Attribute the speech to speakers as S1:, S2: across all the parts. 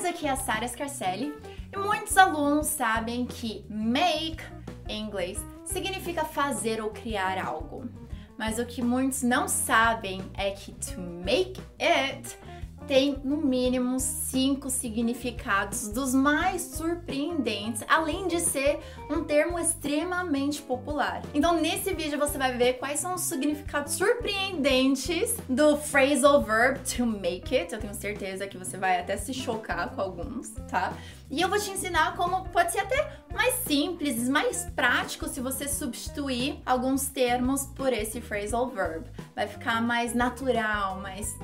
S1: meninas, aqui é a Sara Scarcelli e muitos alunos sabem que make em inglês significa fazer ou criar algo. Mas o que muitos não sabem é que to make it tem no mínimo cinco significados dos mais surpreendentes, além de ser um termo extremamente popular. Então, nesse vídeo você vai ver quais são os significados surpreendentes do phrasal verb to make it. Eu tenho certeza que você vai até se chocar com alguns, tá? E eu vou te ensinar como pode ser até mais simples, mais prático se você substituir alguns termos por esse phrasal verb. Vai ficar mais natural, mais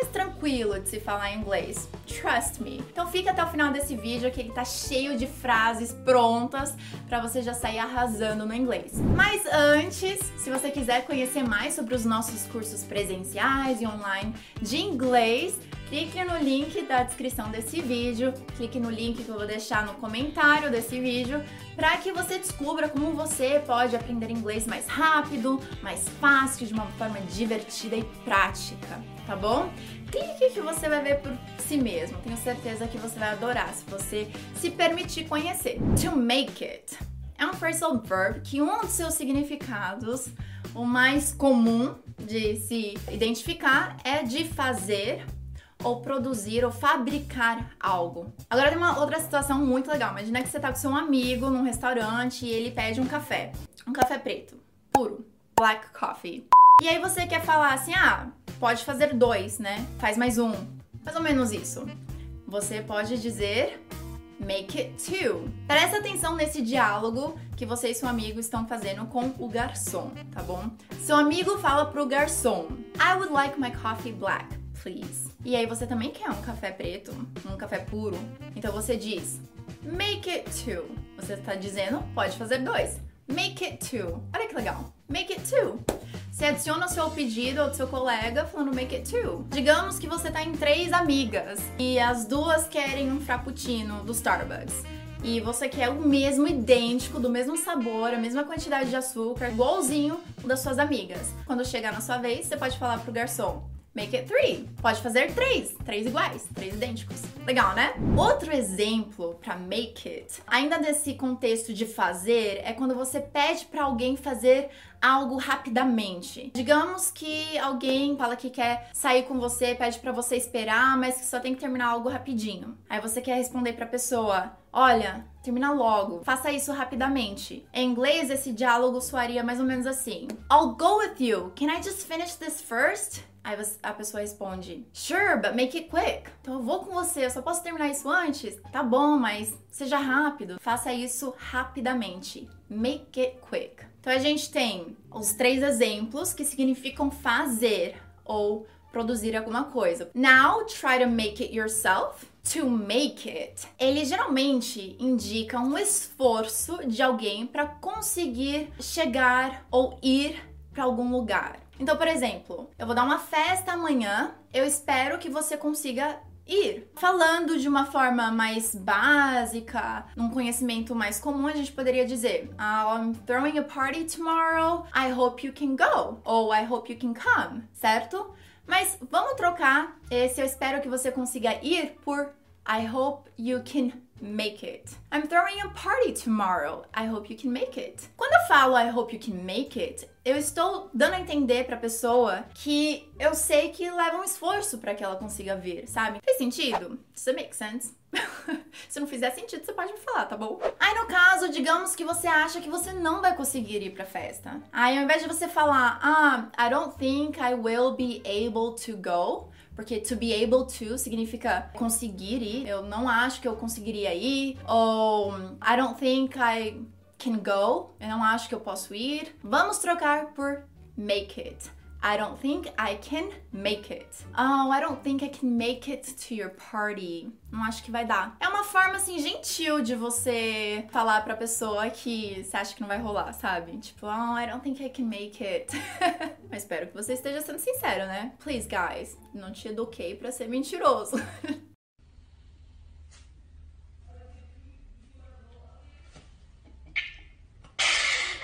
S1: mais tranquilo de se falar inglês. Trust me. Então fica até o final desse vídeo que ele tá cheio de frases prontas para você já sair arrasando no inglês. Mas antes, se você quiser conhecer mais sobre os nossos cursos presenciais e online de inglês, clique no link da descrição desse vídeo, clique no link que eu vou deixar no comentário desse vídeo, para que você descubra como você pode aprender inglês mais rápido, mais fácil, de uma forma divertida e prática, tá bom? Clique que você vai ver por si mesmo. Tenho certeza que você vai adorar se você se permitir conhecer. To make it é um phrasal verb que um dos seus significados, o mais comum de se identificar, é de fazer ou produzir ou fabricar algo. Agora tem uma outra situação muito legal. Imagina que você tá com seu amigo num restaurante e ele pede um café. Um café preto, puro, black coffee. E aí você quer falar assim: "Ah, pode fazer dois, né? Faz mais um". Mais ou menos isso. Você pode dizer make it two. Presta atenção nesse diálogo que você e seu amigo estão fazendo com o garçom, tá bom? Seu amigo fala pro garçom: I would like my coffee black please. E aí você também quer um café preto, um café puro. Então você diz make it two. Você está dizendo pode fazer dois. Make it two. Olha que legal. Make it two. Você adiciona o seu pedido ao seu colega falando make it two. Digamos que você tá em três amigas e as duas querem um frappuccino do Starbucks. E você quer o mesmo idêntico, do mesmo sabor, a mesma quantidade de açúcar, igualzinho das suas amigas. Quando chegar na sua vez, você pode falar pro garçom: Make it three. Pode fazer três, três iguais, três idênticos. Legal, né? Outro exemplo para make it, ainda desse contexto de fazer, é quando você pede para alguém fazer algo rapidamente. Digamos que alguém fala que quer sair com você, pede para você esperar, mas que só tem que terminar algo rapidinho. Aí você quer responder para pessoa: "Olha, termina logo. Faça isso rapidamente." Em inglês esse diálogo soaria mais ou menos assim: "I'll go with you. Can I just finish this first?" Aí a pessoa responde: Sure, but make it quick. Então eu vou com você, eu só posso terminar isso antes? Tá bom, mas seja rápido. Faça isso rapidamente. Make it quick. Então a gente tem os três exemplos que significam fazer ou produzir alguma coisa. Now try to make it yourself. To make it, ele geralmente indica um esforço de alguém para conseguir chegar ou ir para algum lugar. Então, por exemplo, eu vou dar uma festa amanhã, eu espero que você consiga ir. Falando de uma forma mais básica, num conhecimento mais comum, a gente poderia dizer: oh, I'm throwing a party tomorrow, I hope you can go. Ou I hope you can come, certo? Mas vamos trocar esse eu espero que você consiga ir por I hope you can make it. I'm throwing a party tomorrow. I hope you can make it. Quando eu falo I hope you can make it, eu estou dando a entender pra pessoa que eu sei que leva um esforço para que ela consiga vir, sabe? Faz sentido? Does it make sense? Se não fizer sentido, você pode me falar, tá bom? Aí no caso, digamos que você acha que você não vai conseguir ir pra festa. Aí ao invés de você falar, ah, I don't think I will be able to go, porque to be able to significa conseguir ir. Eu não acho que eu conseguiria ir. Ou I don't think I can go. Eu não acho que eu posso ir. Vamos trocar por make it. I don't think I can make it. Oh, I don't think I can make it to your party. Não acho que vai dar. É uma forma assim gentil de você falar pra pessoa que você acha que não vai rolar, sabe? Tipo, oh, I don't think I can make it. Mas espero que você esteja sendo sincero, né? Please, guys, não te eduquei para ser mentiroso.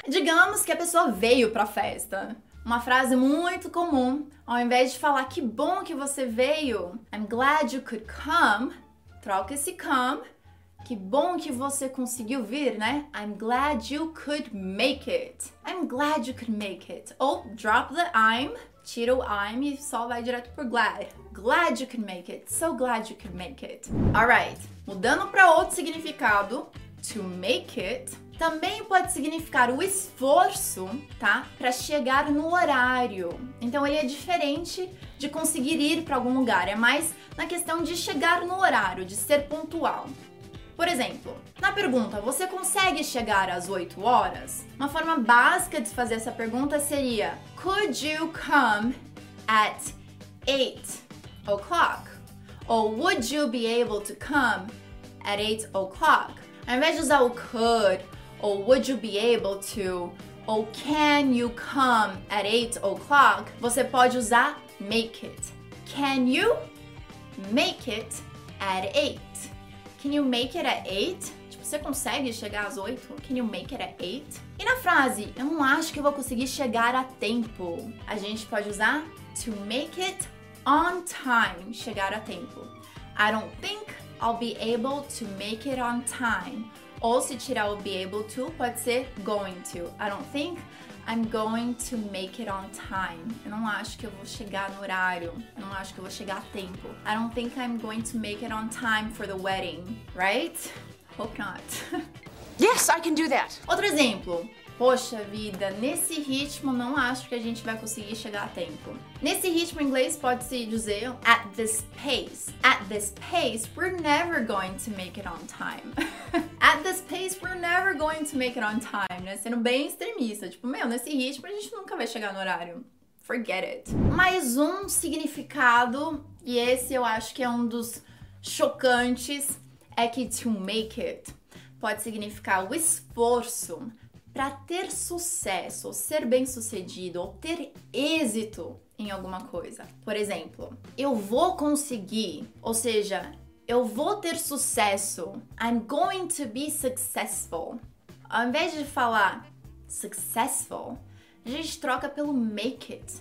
S1: Digamos que a pessoa veio pra festa uma frase muito comum, ao invés de falar que bom que você veio, I'm glad you could come, troca esse come. Que bom que você conseguiu vir, né? I'm glad you could make it. I'm glad you could make it. Ou drop the I'm, tira o I'm e só vai direto por glad. Glad you could make it. So glad you could make it. Alright, mudando para outro significado, to make it também pode significar o esforço, tá? Para chegar no horário. Então ele é diferente de conseguir ir para algum lugar, é mais na questão de chegar no horário, de ser pontual. Por exemplo, na pergunta, você consegue chegar às 8 horas? Uma forma básica de fazer essa pergunta seria: Could you come at 8 o'clock? Ou would you be able to come at 8 o'clock? Ao invés de usar o could ou would you be able to, ou can you come at 8 o'clock, você pode usar make it. Can you make it at 8? Can you make it at 8? Tipo, você consegue chegar às 8? Can you make it at 8? E na frase, eu não acho que eu vou conseguir chegar a tempo. A gente pode usar to make it on time, chegar a tempo. I don't think I'll be able to make it on time. Ou se tirar o be able to, pode ser going to. I don't think I'm going to make it on time. Eu não acho que eu vou chegar no horário. Eu não acho que eu vou chegar a tempo. I don't think I'm going to make it on time for the wedding, right? Hope not.
S2: yes, I can do that.
S1: Outro exemplo. Poxa vida, nesse ritmo não acho que a gente vai conseguir chegar a tempo. Nesse ritmo em inglês pode-se dizer at this pace. At this pace, we're never going to make it on time. at this pace, we're never going to make it on time, né? Sendo bem extremista. Tipo, meu, nesse ritmo a gente nunca vai chegar no horário. Forget it. Mais um significado, e esse eu acho que é um dos chocantes, é que to make it pode significar o esforço para ter sucesso, ou ser bem sucedido, ou ter êxito em alguma coisa. Por exemplo, eu vou conseguir, ou seja, eu vou ter sucesso. I'm going to be successful. Ao invés de falar successful, a gente troca pelo make it.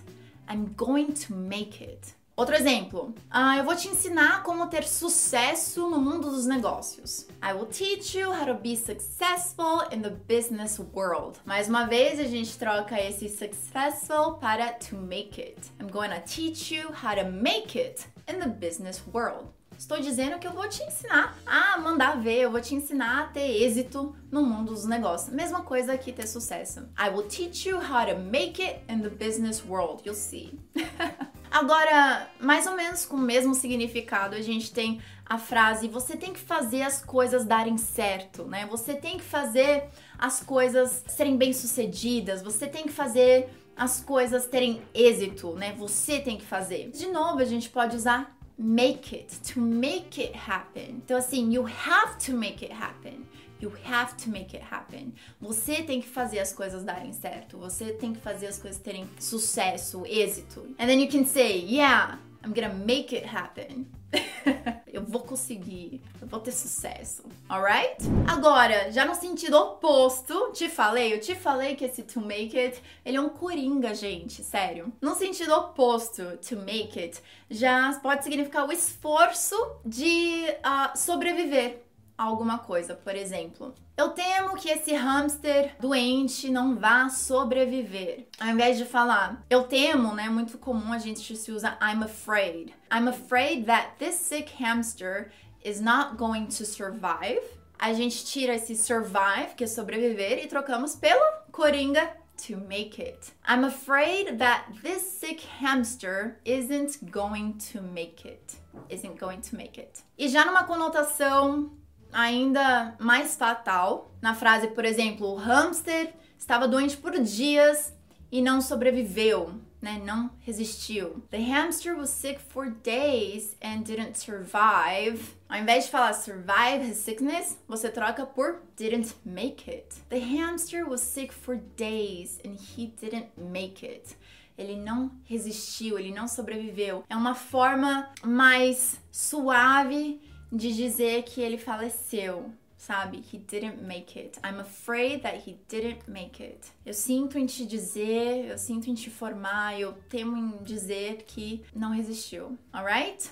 S1: I'm going to make it. Outro exemplo, uh, eu vou te ensinar como ter sucesso no mundo dos negócios. I will teach you how to be successful in the business world. Mais uma vez, a gente troca esse successful para to make it. I'm going to teach you how to make it in the business world. Estou dizendo que eu vou te ensinar a mandar ver, eu vou te ensinar a ter êxito no mundo dos negócios. Mesma coisa que ter sucesso. I will teach you how to make it in the business world. You'll see. Agora, mais ou menos com o mesmo significado, a gente tem a frase: você tem que fazer as coisas darem certo, né? Você tem que fazer as coisas serem bem-sucedidas, você tem que fazer as coisas terem êxito, né? Você tem que fazer. De novo, a gente pode usar make it, to make it happen. Então, assim, you have to make it happen. You have to make it happen. Você tem que fazer as coisas darem certo. Você tem que fazer as coisas terem sucesso, êxito. And then you can say, yeah, I'm gonna make it happen. eu vou conseguir, eu vou ter sucesso, alright? Agora, já no sentido oposto, te falei, eu te falei que esse to make it, ele é um coringa, gente, sério. No sentido oposto, to make it, já pode significar o esforço de uh, sobreviver alguma coisa, por exemplo. Eu temo que esse hamster doente não vá sobreviver. Ao invés de falar, eu temo, né? Muito comum a gente se usa I'm afraid. I'm afraid that this sick hamster is not going to survive. A gente tira esse survive, que é sobreviver, e trocamos pelo coringa to make it. I'm afraid that this sick hamster isn't going to make it. Isn't going to make it. E já numa conotação ainda mais fatal. Na frase, por exemplo, o hamster estava doente por dias e não sobreviveu, né? Não resistiu. The hamster was sick for days and didn't survive. Ao invés de falar survive his sickness, você troca por didn't make it. The hamster was sick for days and he didn't make it ele não resistiu, ele não sobreviveu. É uma forma mais suave de dizer que ele faleceu, sabe? He didn't make it. I'm afraid that he didn't make it. Eu sinto em te dizer, eu sinto em te informar, eu temo em dizer que não resistiu. Alright?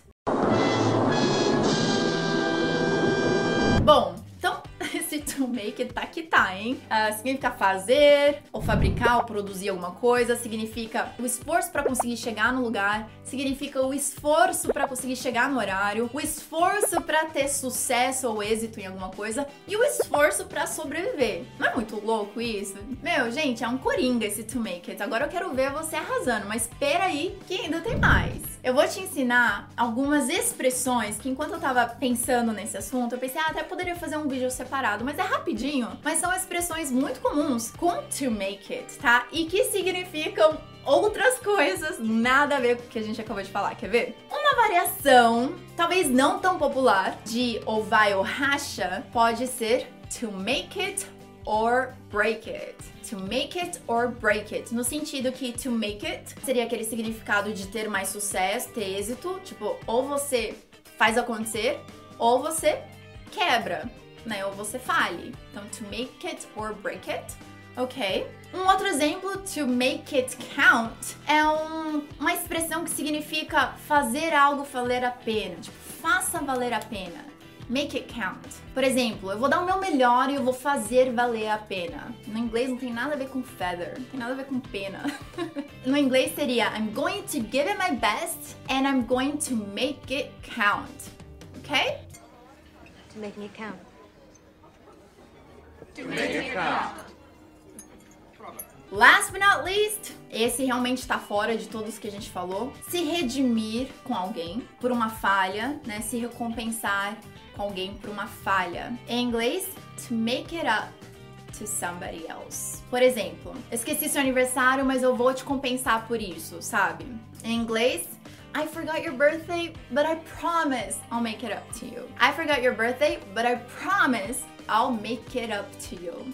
S1: Bom, to make tá que tá, hein? Uh, significa fazer, ou fabricar, ou produzir alguma coisa, significa o esforço para conseguir chegar no lugar, significa o esforço para conseguir chegar no horário, o esforço para ter sucesso ou êxito em alguma coisa e o esforço para sobreviver. Não é muito louco isso? Meu, gente, é um coringa esse to make it. Agora eu quero ver você arrasando, mas espera aí que ainda tem mais. Eu vou te ensinar algumas expressões que enquanto eu tava pensando nesse assunto, eu pensei, ah, até poderia fazer um vídeo separado, mas é rapidinho. Mas são expressões muito comuns com to make it, tá? E que significam outras coisas, nada a ver com o que a gente acabou de falar, quer ver? Uma variação, talvez não tão popular, de ou vai ou racha, pode ser to make it or break it. To make it or break it. No sentido que to make it seria aquele significado de ter mais sucesso, ter êxito. Tipo, ou você faz acontecer, ou você quebra, né? Ou você fale. Então, to make it or break it. Ok. Um outro exemplo, to make it count, é um, uma expressão que significa fazer algo valer a pena. Tipo, faça valer a pena. Make it count. Por exemplo, eu vou dar o meu melhor e eu vou fazer valer a pena. No inglês não tem nada a ver com feather, não tem nada a ver com pena. no inglês seria I'm going to give it my best and I'm going to make it count. Ok?
S2: To make it count.
S3: To make it count.
S1: Last but not least, esse realmente está fora de todos que a gente falou. Se redimir com alguém por uma falha, né? Se recompensar com alguém por uma falha. Em inglês, to make it up to somebody else. Por exemplo, esqueci seu aniversário, mas eu vou te compensar por isso, sabe? Em inglês, I forgot your birthday, but I promise I'll make it up to you. I forgot your birthday, but I promise I'll make it up to you.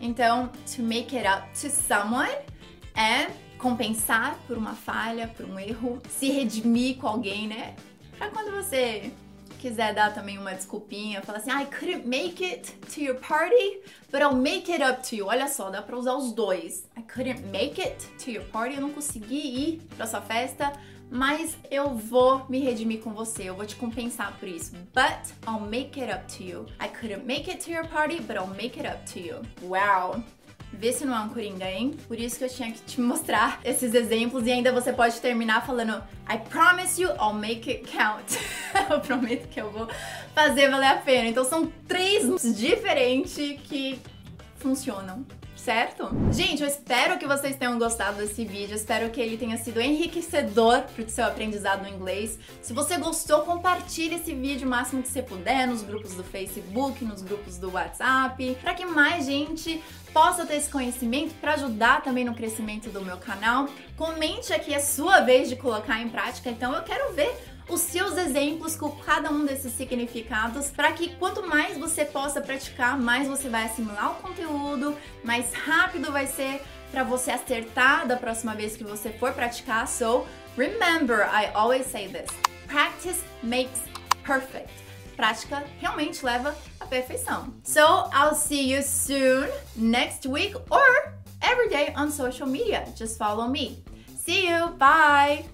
S1: Então, to make it up to someone é compensar por uma falha, por um erro, se redimir com alguém, né? Pra quando você quiser dar também uma desculpinha, falar assim, I couldn't make it to your party, but I'll make it up to you. Olha só, dá pra usar os dois. I couldn't make it to your party, eu não consegui ir pra sua festa, mas eu vou me redimir com você, eu vou te compensar por isso. But I'll make it up to you. I couldn't make it to your party, but I'll make it up to you. Wow! Vê se não é um coringa, hein? Por isso que eu tinha que te mostrar esses exemplos e ainda você pode terminar falando I promise you I'll make it count. eu prometo que eu vou fazer valer a pena. Então são três diferentes que funcionam certo? Gente, eu espero que vocês tenham gostado desse vídeo, espero que ele tenha sido enriquecedor pro seu aprendizado no inglês. Se você gostou, compartilhe esse vídeo o máximo que você puder nos grupos do Facebook, nos grupos do WhatsApp, para que mais gente possa ter esse conhecimento para ajudar também no crescimento do meu canal. Comente aqui a sua vez de colocar em prática, então eu quero ver os seus exemplos com cada um desses significados, para que quanto mais você possa praticar, mais você vai assimilar o conteúdo, mais rápido vai ser para você acertar da próxima vez que você for praticar. So, remember, I always say this. Practice makes perfect. Prática realmente leva à perfeição. So, I'll see you soon next week or every day on social media. Just follow me. See you. Bye.